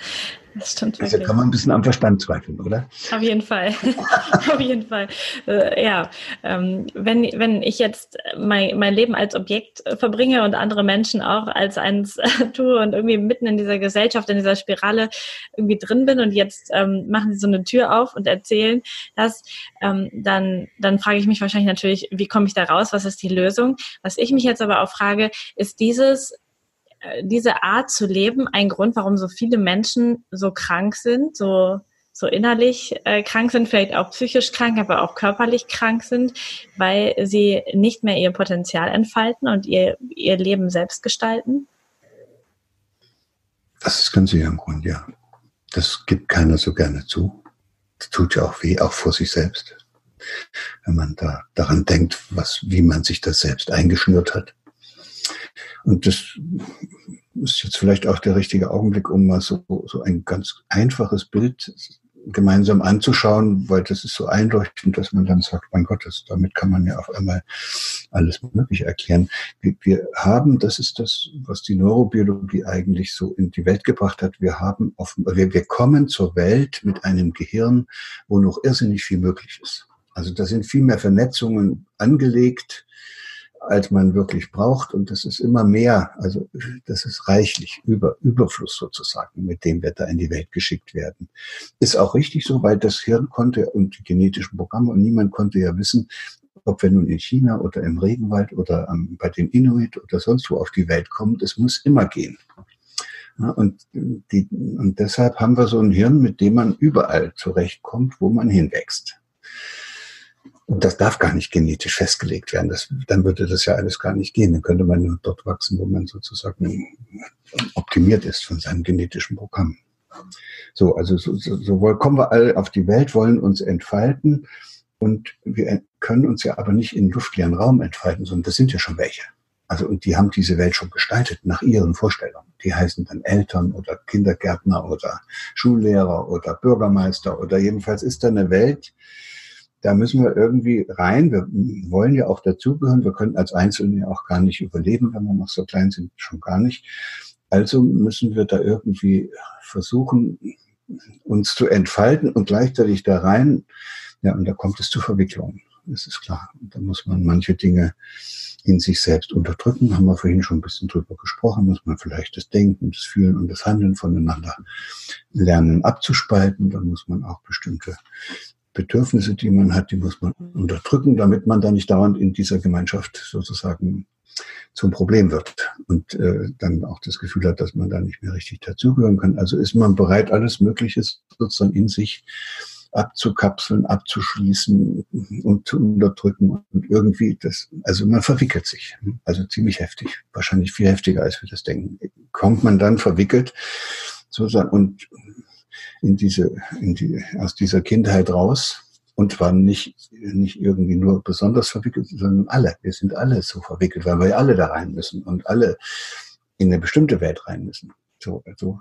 Das stimmt wirklich. Also kann man ein bisschen am Verstand zweifeln, oder? Auf jeden Fall. [laughs] Auf jeden Fall. Äh, ja, ähm, wenn, wenn ich jetzt mein, mein Leben als Objekt verbringe und andere Menschen auch als eins äh, [laughs] tue und irgendwie mitten in dieser Gesellschaft, in dieser Spirale irgendwie drin bin und jetzt ähm, machen sie so eine Tür auf und erzählen das, ähm, dann, dann frage ich mich wahrscheinlich natürlich, wie komme ich da raus? Was ist die Lösung? Was ich mich jetzt aber auch frage, ist dieses äh, diese Art zu leben ein Grund, warum so viele Menschen so krank sind, so so innerlich äh, krank sind, vielleicht auch psychisch krank, aber auch körperlich krank sind, weil sie nicht mehr ihr Potenzial entfalten und ihr, ihr Leben selbst gestalten? Das ist ganz sicher ein Grund, ja. Das gibt keiner so gerne zu. Das tut ja auch weh, auch vor sich selbst. Wenn man da daran denkt, was, wie man sich das selbst eingeschnürt hat. Und das ist jetzt vielleicht auch der richtige Augenblick, um mal so, so ein ganz einfaches Bild gemeinsam anzuschauen, weil das ist so einleuchtend, dass man dann sagt, mein Gott, das, damit kann man ja auf einmal alles Mögliche erklären. Wir, wir haben, das ist das, was die Neurobiologie eigentlich so in die Welt gebracht hat, wir haben offenbar, wir, wir kommen zur Welt mit einem Gehirn, wo noch irrsinnig viel möglich ist. Also da sind viel mehr Vernetzungen angelegt, als man wirklich braucht. Und das ist immer mehr, also das ist reichlich, über, Überfluss sozusagen, mit dem wir da in die Welt geschickt werden. Ist auch richtig so, weil das Hirn konnte und die genetischen Programme und niemand konnte ja wissen, ob wir nun in China oder im Regenwald oder ähm, bei den Inuit oder sonst wo auf die Welt kommen, das muss immer gehen. Ja, und, die, und deshalb haben wir so ein Hirn, mit dem man überall zurechtkommt, wo man hinwächst. Und das darf gar nicht genetisch festgelegt werden. Das, dann würde das ja alles gar nicht gehen. Dann könnte man nur dort wachsen, wo man sozusagen optimiert ist von seinem genetischen Programm. So, also so, so, so kommen wir alle auf die Welt, wollen uns entfalten und wir können uns ja aber nicht in luftleeren Raum entfalten, sondern das sind ja schon welche. Also und die haben diese Welt schon gestaltet nach ihren Vorstellungen. Die heißen dann Eltern oder Kindergärtner oder Schullehrer oder Bürgermeister oder jedenfalls ist da eine Welt, da müssen wir irgendwie rein. Wir wollen ja auch dazugehören. Wir können als Einzelne ja auch gar nicht überleben, wenn wir noch so klein sind, schon gar nicht. Also müssen wir da irgendwie versuchen, uns zu entfalten und gleichzeitig da rein. Ja, und da kommt es zu Verwicklungen. Das ist klar. Und da muss man manche Dinge in sich selbst unterdrücken. Haben wir vorhin schon ein bisschen drüber gesprochen. Muss man vielleicht das Denken, das Fühlen und das Handeln voneinander lernen abzuspalten. Da muss man auch bestimmte Bedürfnisse, die man hat, die muss man unterdrücken, damit man dann nicht dauernd in dieser Gemeinschaft sozusagen zum Problem wird und äh, dann auch das Gefühl hat, dass man da nicht mehr richtig dazugehören kann. Also ist man bereit, alles Mögliche sozusagen in sich abzukapseln, abzuschließen und zu unterdrücken und irgendwie das, also man verwickelt sich, also ziemlich heftig, wahrscheinlich viel heftiger, als wir das denken. Kommt man dann verwickelt sozusagen und in diese, in die, aus dieser Kindheit raus und zwar nicht, nicht irgendwie nur besonders verwickelt, sondern alle. Wir sind alle so verwickelt, weil wir alle da rein müssen und alle in eine bestimmte Welt rein müssen. So, also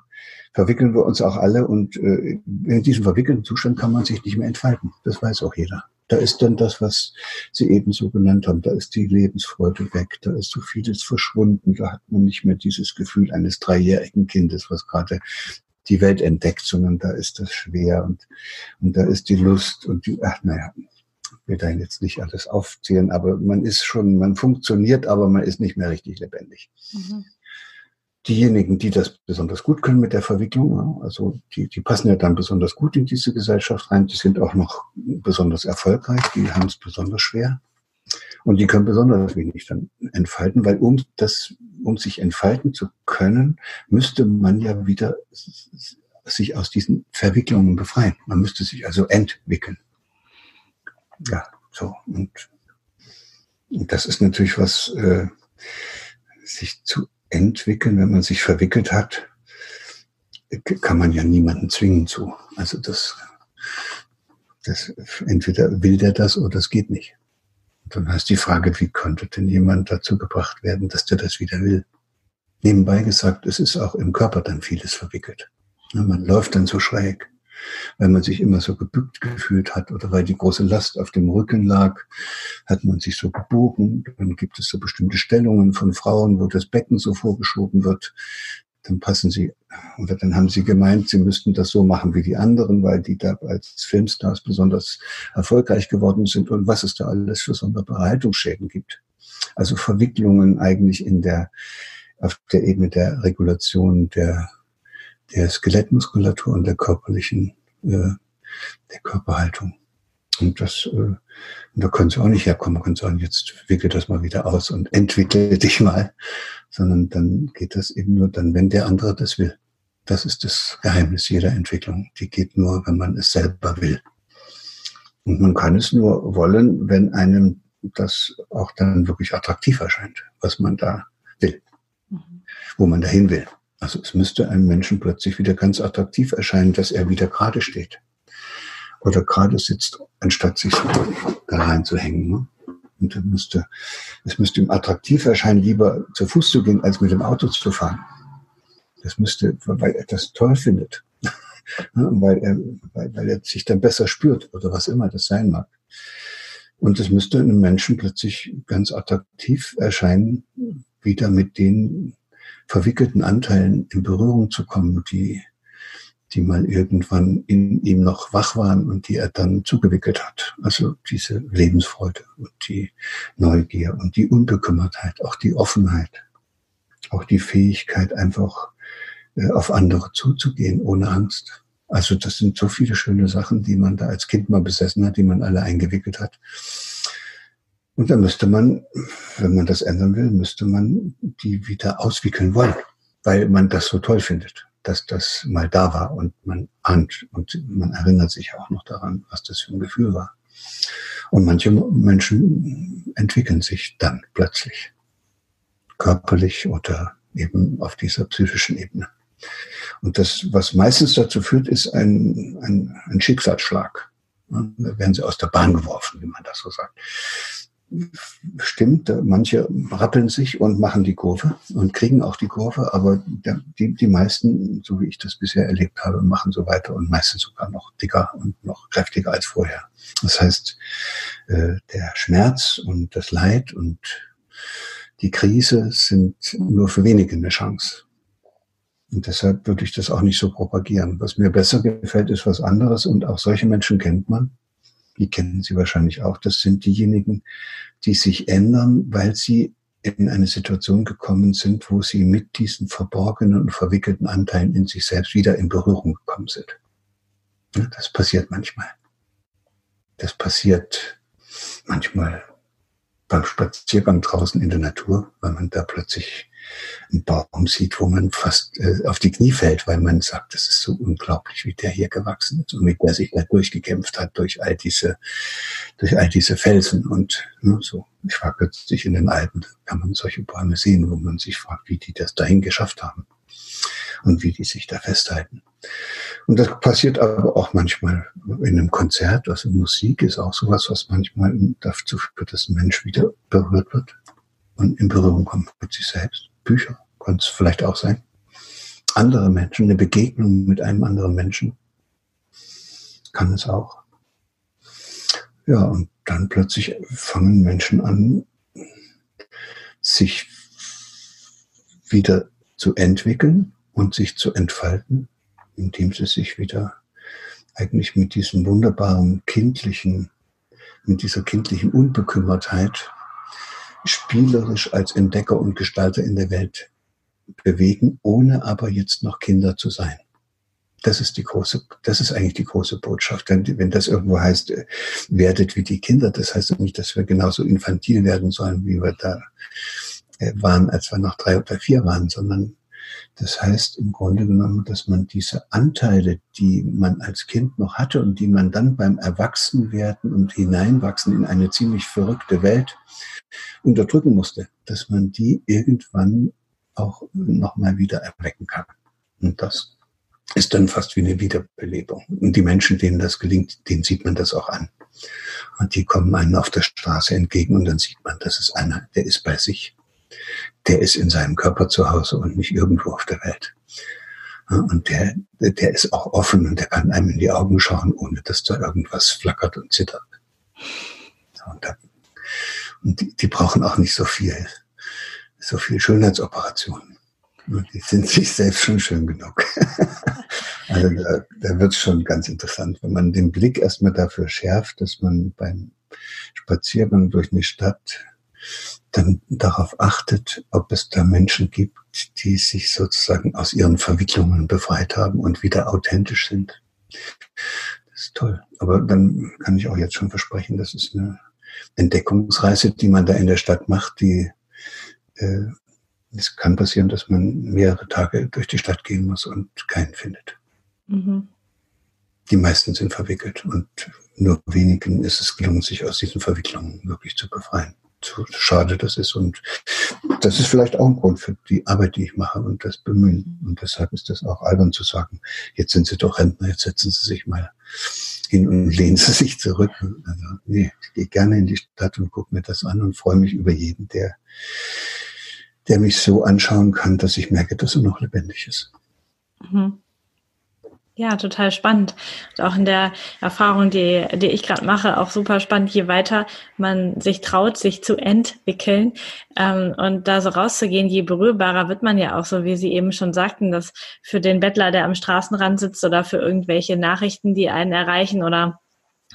verwickeln wir uns auch alle und äh, in diesem verwickelten Zustand kann man sich nicht mehr entfalten. Das weiß auch jeder. Da ist dann das, was Sie eben so genannt haben. Da ist die Lebensfreude weg. Da ist so vieles verschwunden. Da hat man nicht mehr dieses Gefühl eines dreijährigen Kindes, was gerade die Welt entdeckt, sondern da ist das schwer und, und da ist die Lust und die, ach naja, will da jetzt nicht alles aufzählen, aber man ist schon, man funktioniert, aber man ist nicht mehr richtig lebendig. Mhm. Diejenigen, die das besonders gut können mit der Verwicklung, also die, die passen ja dann besonders gut in diese Gesellschaft rein, die sind auch noch besonders erfolgreich, die haben es besonders schwer. Und die können besonders wenig dann entfalten, weil um das, um sich entfalten zu können, müsste man ja wieder sich aus diesen Verwicklungen befreien. Man müsste sich also entwickeln. Ja, so. Und, das ist natürlich was, äh, sich zu entwickeln, wenn man sich verwickelt hat, kann man ja niemanden zwingen zu. Also das, das entweder will der das oder das geht nicht. Dann heißt die Frage, wie könnte denn jemand dazu gebracht werden, dass der das wieder will? Nebenbei gesagt, es ist auch im Körper dann vieles verwickelt. Man läuft dann so schräg, weil man sich immer so gebückt gefühlt hat oder weil die große Last auf dem Rücken lag, hat man sich so gebogen. Dann gibt es so bestimmte Stellungen von Frauen, wo das Becken so vorgeschoben wird. Dann passen sie, oder dann haben sie gemeint, sie müssten das so machen wie die anderen, weil die da als Filmstars besonders erfolgreich geworden sind und was es da alles für sonderbare Haltungsschäden gibt. Also Verwicklungen eigentlich in der, auf der Ebene der Regulation der, der Skelettmuskulatur und der körperlichen, äh, der Körperhaltung. Und das, äh, da können sie auch nicht herkommen, können sagen, jetzt wickle das mal wieder aus und entwickle [laughs] dich mal, sondern dann geht das eben nur dann, wenn der andere das will. Das ist das Geheimnis jeder Entwicklung. Die geht nur, wenn man es selber will. Und man kann es nur wollen, wenn einem das auch dann wirklich attraktiv erscheint, was man da will, mhm. wo man dahin will. Also es müsste einem Menschen plötzlich wieder ganz attraktiv erscheinen, dass er wieder gerade steht oder gerade sitzt, anstatt sich da reinzuhängen. Ne? Und müsste, es müsste ihm attraktiv erscheinen, lieber zu Fuß zu gehen, als mit dem Auto zu fahren. Das müsste, weil er das toll findet. [laughs] weil, er, weil, weil er sich dann besser spürt oder was immer das sein mag. Und es müsste einem Menschen plötzlich ganz attraktiv erscheinen, wieder mit den verwickelten Anteilen in Berührung zu kommen, die die mal irgendwann in ihm noch wach waren und die er dann zugewickelt hat. Also diese Lebensfreude und die Neugier und die Unbekümmertheit, auch die Offenheit, auch die Fähigkeit, einfach äh, auf andere zuzugehen ohne Angst. Also das sind so viele schöne Sachen, die man da als Kind mal besessen hat, die man alle eingewickelt hat. Und dann müsste man, wenn man das ändern will, müsste man die wieder auswickeln wollen, weil man das so toll findet dass das mal da war und man ahnt und man erinnert sich auch noch daran, was das für ein Gefühl war. Und manche Menschen entwickeln sich dann plötzlich körperlich oder eben auf dieser psychischen Ebene. Und das, was meistens dazu führt, ist ein, ein, ein Schicksalsschlag. Da werden sie aus der Bahn geworfen, wie man das so sagt stimmt, manche rappeln sich und machen die Kurve und kriegen auch die Kurve, aber die, die meisten, so wie ich das bisher erlebt habe, machen so weiter und meistens sogar noch dicker und noch kräftiger als vorher. Das heißt, äh, der Schmerz und das Leid und die Krise sind nur für wenige eine Chance. Und deshalb würde ich das auch nicht so propagieren. Was mir besser gefällt, ist was anderes und auch solche Menschen kennt man die kennen Sie wahrscheinlich auch, das sind diejenigen, die sich ändern, weil sie in eine Situation gekommen sind, wo sie mit diesen verborgenen und verwickelten Anteilen in sich selbst wieder in Berührung gekommen sind. Das passiert manchmal. Das passiert manchmal beim Spaziergang draußen in der Natur, weil man da plötzlich einen Baum sieht, wo man fast äh, auf die Knie fällt, weil man sagt, das ist so unglaublich, wie der hier gewachsen ist und wie der sich da durchgekämpft hat durch all diese, durch all diese Felsen und ne, so. Ich war kürzlich in den Alpen, da kann man solche Bäume sehen, wo man sich fragt, wie die das dahin geschafft haben und wie die sich da festhalten. Und das passiert aber auch manchmal in einem Konzert, also Musik ist auch sowas, was manchmal dazu führt, dass ein Mensch wieder berührt wird und in Berührung kommt mit sich selbst. Bücher kann es vielleicht auch sein. Andere Menschen, eine Begegnung mit einem anderen Menschen kann es auch. Ja, und dann plötzlich fangen Menschen an, sich wieder zu entwickeln und sich zu entfalten, indem sie sich wieder eigentlich mit diesem wunderbaren kindlichen, mit dieser kindlichen Unbekümmertheit spielerisch als Entdecker und Gestalter in der Welt bewegen, ohne aber jetzt noch Kinder zu sein. Das ist die große, das ist eigentlich die große Botschaft. Denn wenn das irgendwo heißt, äh, werdet wie die Kinder, das heißt nicht, dass wir genauso infantil werden sollen, wie wir da äh, waren, als wir noch drei oder vier waren, sondern das heißt im Grunde genommen, dass man diese Anteile, die man als Kind noch hatte und die man dann beim Erwachsenwerden und Hineinwachsen in eine ziemlich verrückte Welt unterdrücken musste, dass man die irgendwann auch nochmal wieder erwecken kann. Und das ist dann fast wie eine Wiederbelebung. Und die Menschen, denen das gelingt, denen sieht man das auch an. Und die kommen einem auf der Straße entgegen und dann sieht man, das ist einer, der ist bei sich der ist in seinem Körper zu Hause und nicht irgendwo auf der Welt. Und der, der ist auch offen und der kann einem in die Augen schauen, ohne dass da irgendwas flackert und zittert. Und, da, und die, die brauchen auch nicht so viel, so viel Schönheitsoperationen. Die sind sich selbst schon schön genug. [laughs] also da, da wird es schon ganz interessant, wenn man den Blick erstmal dafür schärft, dass man beim Spaziergang durch eine Stadt dann darauf achtet, ob es da Menschen gibt, die sich sozusagen aus ihren Verwicklungen befreit haben und wieder authentisch sind. Das ist toll. Aber dann kann ich auch jetzt schon versprechen, das ist eine Entdeckungsreise, die man da in der Stadt macht, die äh, es kann passieren, dass man mehrere Tage durch die Stadt gehen muss und keinen findet. Mhm. Die meisten sind verwickelt und nur wenigen ist es gelungen, sich aus diesen Verwicklungen wirklich zu befreien. So schade das ist und das ist vielleicht auch ein Grund für die Arbeit, die ich mache und das Bemühen. Und deshalb ist das auch albern zu sagen, jetzt sind Sie doch Rentner, jetzt setzen Sie sich mal hin und [laughs] lehnen Sie sich zurück. Also, nee, ich gehe gerne in die Stadt und gucke mir das an und freue mich über jeden, der der mich so anschauen kann, dass ich merke, dass er noch lebendig ist. Mhm. Ja, total spannend. Und auch in der Erfahrung, die, die ich gerade mache, auch super spannend, je weiter man sich traut, sich zu entwickeln ähm, und da so rauszugehen, je berührbarer wird man ja auch, so wie Sie eben schon sagten, dass für den Bettler, der am Straßenrand sitzt oder für irgendwelche Nachrichten, die einen erreichen oder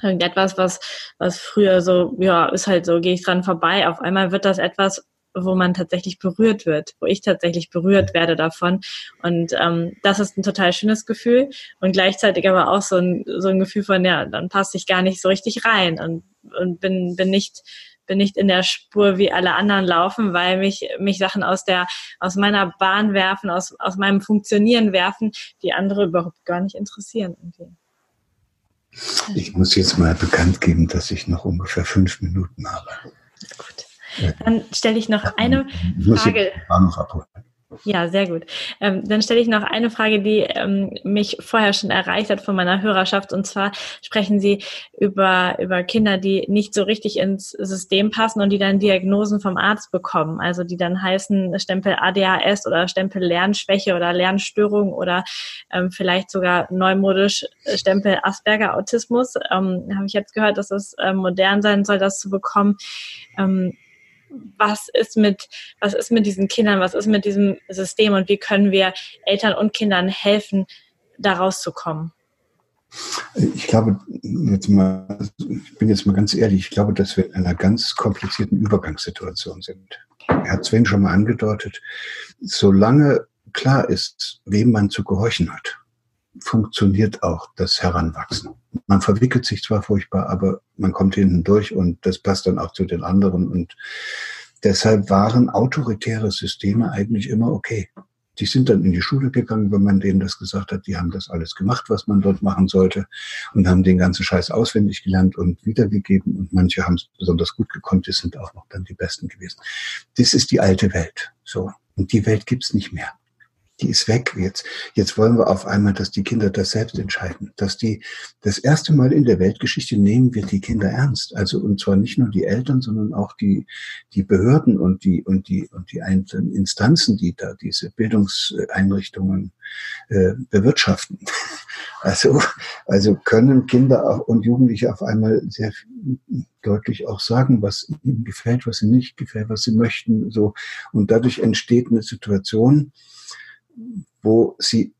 irgendetwas, was, was früher so, ja, ist halt so, gehe ich dran vorbei. Auf einmal wird das etwas, wo man tatsächlich berührt wird, wo ich tatsächlich berührt werde davon. Und ähm, das ist ein total schönes Gefühl und gleichzeitig aber auch so ein, so ein Gefühl von, ja, dann passe ich gar nicht so richtig rein und, und bin, bin nicht bin nicht in der Spur, wie alle anderen laufen, weil mich, mich Sachen aus der, aus meiner Bahn werfen, aus, aus meinem Funktionieren werfen, die andere überhaupt gar nicht interessieren. Ich muss jetzt mal bekannt geben, dass ich noch ungefähr fünf Minuten habe. Dann stelle ich noch eine Frage. Ja, sehr gut. Ähm, dann stelle ich noch eine Frage, die ähm, mich vorher schon erreicht hat von meiner Hörerschaft. Und zwar sprechen Sie über, über Kinder, die nicht so richtig ins System passen und die dann Diagnosen vom Arzt bekommen. Also die dann heißen Stempel ADHS oder Stempel Lernschwäche oder Lernstörung oder ähm, vielleicht sogar neumodisch Stempel Asperger Autismus. Ähm, Habe ich jetzt gehört, dass es äh, modern sein soll, das zu bekommen. Was ist mit, was ist mit diesen Kindern, was ist mit diesem System und wie können wir Eltern und Kindern helfen, da rauszukommen? Ich glaube, jetzt mal, ich bin jetzt mal ganz ehrlich, ich glaube, dass wir in einer ganz komplizierten Übergangssituation sind. Er hat Sven schon mal angedeutet, solange klar ist, wem man zu gehorchen hat, funktioniert auch das Heranwachsen. Man verwickelt sich zwar furchtbar, aber man kommt hinten durch und das passt dann auch zu den anderen. Und deshalb waren autoritäre Systeme eigentlich immer okay. Die sind dann in die Schule gegangen, wenn man denen das gesagt hat. Die haben das alles gemacht, was man dort machen sollte und haben den ganzen Scheiß auswendig gelernt und wiedergegeben. Und manche haben es besonders gut gekonnt. Die sind auch noch dann die Besten gewesen. Das ist die alte Welt. So. Und die Welt gibt's nicht mehr die ist weg jetzt. Jetzt wollen wir auf einmal, dass die Kinder das selbst entscheiden. Dass die, das erste Mal in der Weltgeschichte nehmen wir die Kinder ernst. Also, und zwar nicht nur die Eltern, sondern auch die, die Behörden und die, und die, und die einzelnen Instanzen, die da diese Bildungseinrichtungen äh, bewirtschaften. [laughs] Also, also können Kinder und Jugendliche auf einmal sehr deutlich auch sagen, was ihnen gefällt, was ihnen nicht gefällt, was sie möchten, so. Und dadurch entsteht eine Situation, wo sie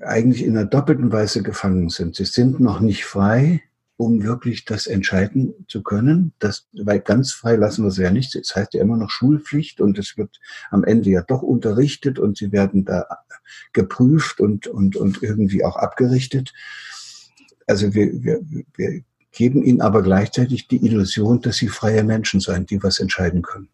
eigentlich in einer doppelten Weise gefangen sind. Sie sind noch nicht frei, um wirklich das entscheiden zu können. Das, weil ganz frei lassen wir sie ja nicht. Es heißt ja immer noch Schulpflicht und es wird am Ende ja doch unterrichtet und sie werden da geprüft und, und, und irgendwie auch abgerichtet. Also wir, wir, wir geben ihnen aber gleichzeitig die Illusion, dass sie freie Menschen seien, die was entscheiden können.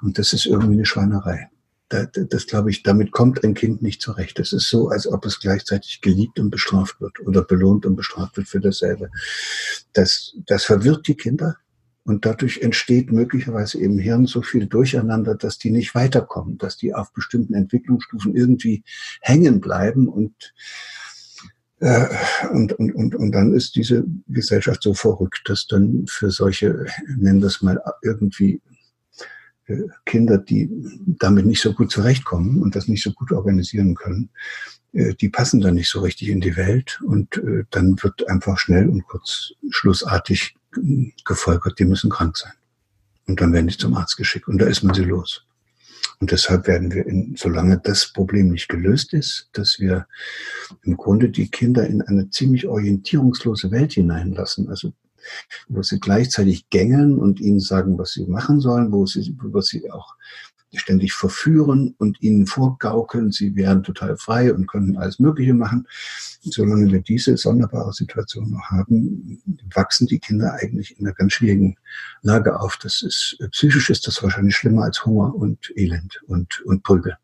Und das ist irgendwie eine Schweinerei das, das glaube ich, damit kommt ein Kind nicht zurecht. Das ist so, als ob es gleichzeitig geliebt und bestraft wird oder belohnt und bestraft wird für dasselbe. Das, das verwirrt die Kinder und dadurch entsteht möglicherweise im Hirn so viel Durcheinander, dass die nicht weiterkommen, dass die auf bestimmten Entwicklungsstufen irgendwie hängen bleiben und äh, und, und, und, und dann ist diese Gesellschaft so verrückt, dass dann für solche, nennen wir es mal, irgendwie Kinder, die damit nicht so gut zurechtkommen und das nicht so gut organisieren können, äh, die passen dann nicht so richtig in die Welt und äh, dann wird einfach schnell und kurz schlussartig gefolgert, die müssen krank sein. Und dann werden die zum Arzt geschickt und da ist man sie los. Und deshalb werden wir, in, solange das Problem nicht gelöst ist, dass wir im Grunde die Kinder in eine ziemlich orientierungslose Welt hineinlassen. Also wo sie gleichzeitig gängeln und ihnen sagen, was sie machen sollen, wo sie, wo sie auch ständig verführen und ihnen vorgaukeln, sie wären total frei und können alles Mögliche machen. Solange wir diese sonderbare Situation noch haben, wachsen die Kinder eigentlich in einer ganz schwierigen Lage auf. Das ist, psychisch ist das wahrscheinlich schlimmer als Hunger und Elend und, und Prügel.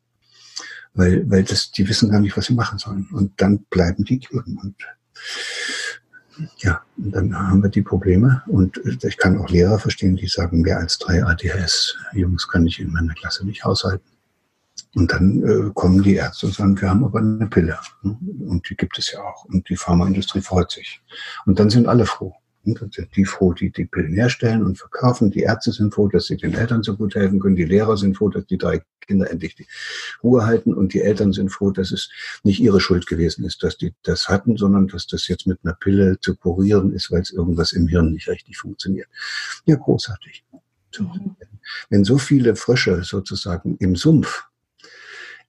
Weil, weil das, die wissen gar nicht, was sie machen sollen. Und dann bleiben die. Und ja, dann haben wir die Probleme. Und ich kann auch Lehrer verstehen, die sagen, mehr als drei ADHS-Jungs kann ich in meiner Klasse nicht haushalten. Und dann äh, kommen die Ärzte und sagen, wir haben aber eine Pille. Und die gibt es ja auch. Und die Pharmaindustrie freut sich. Und dann sind alle froh. Die froh, die die Pillen herstellen und verkaufen. Die Ärzte sind froh, dass sie den Eltern so gut helfen können. Die Lehrer sind froh, dass die drei Kinder endlich die Ruhe halten. Und die Eltern sind froh, dass es nicht ihre Schuld gewesen ist, dass die das hatten, sondern dass das jetzt mit einer Pille zu kurieren ist, weil es irgendwas im Hirn nicht richtig funktioniert. Ja, großartig. Wenn so viele Frösche sozusagen im Sumpf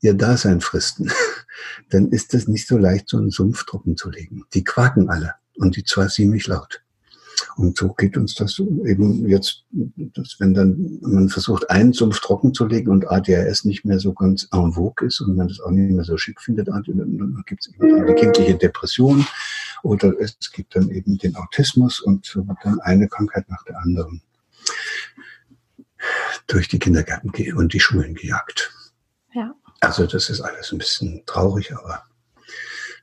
ihr Dasein fristen, [laughs] dann ist es nicht so leicht, so einen Sumpf trocken zu legen. Die quaken alle und die zwar ziemlich laut. Und so geht uns das eben jetzt, dass wenn dann man versucht, einen Sumpf trocken zu legen und ADHS nicht mehr so ganz en vogue ist und man das auch nicht mehr so schick findet, dann gibt es eben die kindliche Depression oder es gibt dann eben den Autismus und so wird dann eine Krankheit nach der anderen durch die Kindergärten und die Schulen gejagt. Ja. Also das ist alles ein bisschen traurig, aber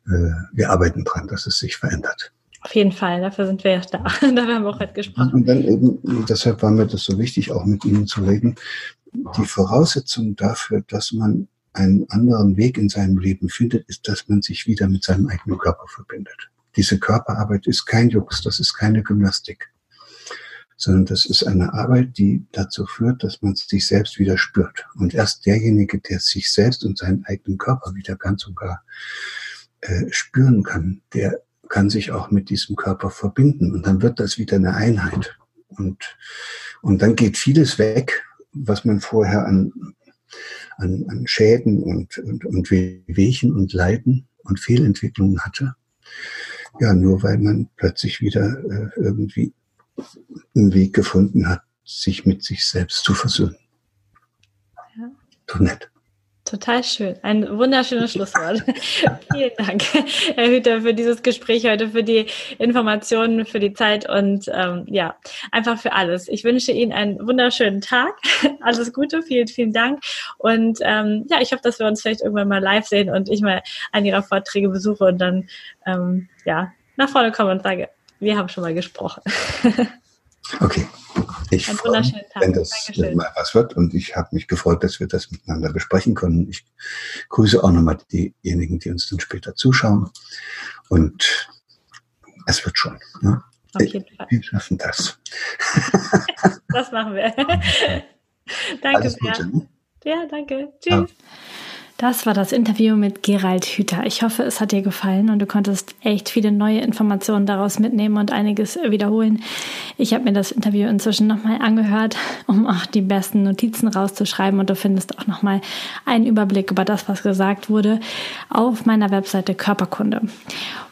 äh, wir arbeiten dran, dass es sich verändert. Auf jeden Fall, dafür sind wir ja da. [laughs] Dafür haben wir auch heute gesprochen. Und dann eben, deshalb war mir das so wichtig, auch mit Ihnen zu reden. Die Voraussetzung dafür, dass man einen anderen Weg in seinem Leben findet, ist, dass man sich wieder mit seinem eigenen Körper verbindet. Diese Körperarbeit ist kein Jux, das ist keine Gymnastik, sondern das ist eine Arbeit, die dazu führt, dass man sich selbst wieder spürt. Und erst derjenige, der sich selbst und seinen eigenen Körper wieder ganz und gar äh, spüren kann, der kann sich auch mit diesem Körper verbinden und dann wird das wieder eine Einheit. Und, und dann geht vieles weg, was man vorher an, an, an Schäden und, und, und Wehchen und Leiden und Fehlentwicklungen hatte. Ja, nur weil man plötzlich wieder äh, irgendwie einen Weg gefunden hat, sich mit sich selbst zu versöhnen. Ja. Doch nett. Total schön. Ein wunderschönes Schlusswort. [laughs] Vielen Dank, Herr Hüter, für dieses Gespräch heute, für die Informationen, für die Zeit und ähm, ja, einfach für alles. Ich wünsche Ihnen einen wunderschönen Tag. [laughs] Alles Gute, vielen, vielen Dank. Und ähm, ja, ich hoffe, dass wir uns vielleicht irgendwann mal live sehen und ich mal einen Ihrer Vorträge besuche und dann ähm, ja nach vorne komme und sage, wir haben schon mal gesprochen. [laughs] Okay. Ich freue mich, wenn das Dankeschön. mal was wird und ich habe mich gefreut, dass wir das miteinander besprechen können. Ich grüße auch nochmal diejenigen, die uns dann später zuschauen und es wird schon. Ne? Auf jeden Fall. Wir schaffen das. [laughs] das machen wir. danke Alles sehr. ne? Ja, danke. Tschüss. Ja. Das war das Interview mit Gerald Hüther. Ich hoffe, es hat dir gefallen und du konntest echt viele neue Informationen daraus mitnehmen und einiges wiederholen. Ich habe mir das Interview inzwischen nochmal angehört, um auch die besten Notizen rauszuschreiben und du findest auch nochmal einen Überblick über das, was gesagt wurde, auf meiner Webseite Körperkunde.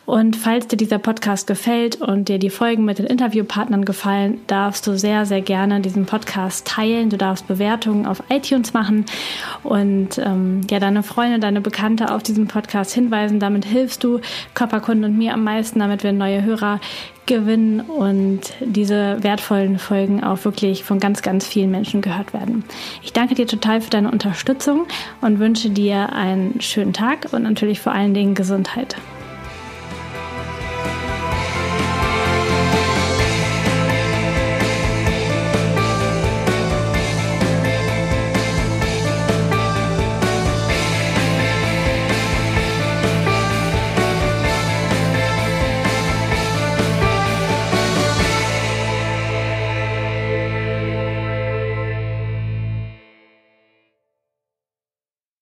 Und falls dir dieser Podcast gefällt und dir die Folgen mit den Interviewpartnern gefallen, darfst du sehr, sehr gerne diesen Podcast teilen. Du darfst Bewertungen auf iTunes machen und ähm, ja, deine Freunde, deine Bekannte auf diesen Podcast hinweisen. Damit hilfst du Körperkunden und mir am meisten, damit wir neue Hörer gewinnen und diese wertvollen Folgen auch wirklich von ganz, ganz vielen Menschen gehört werden. Ich danke dir total für deine Unterstützung und wünsche dir einen schönen Tag und natürlich vor allen Dingen Gesundheit.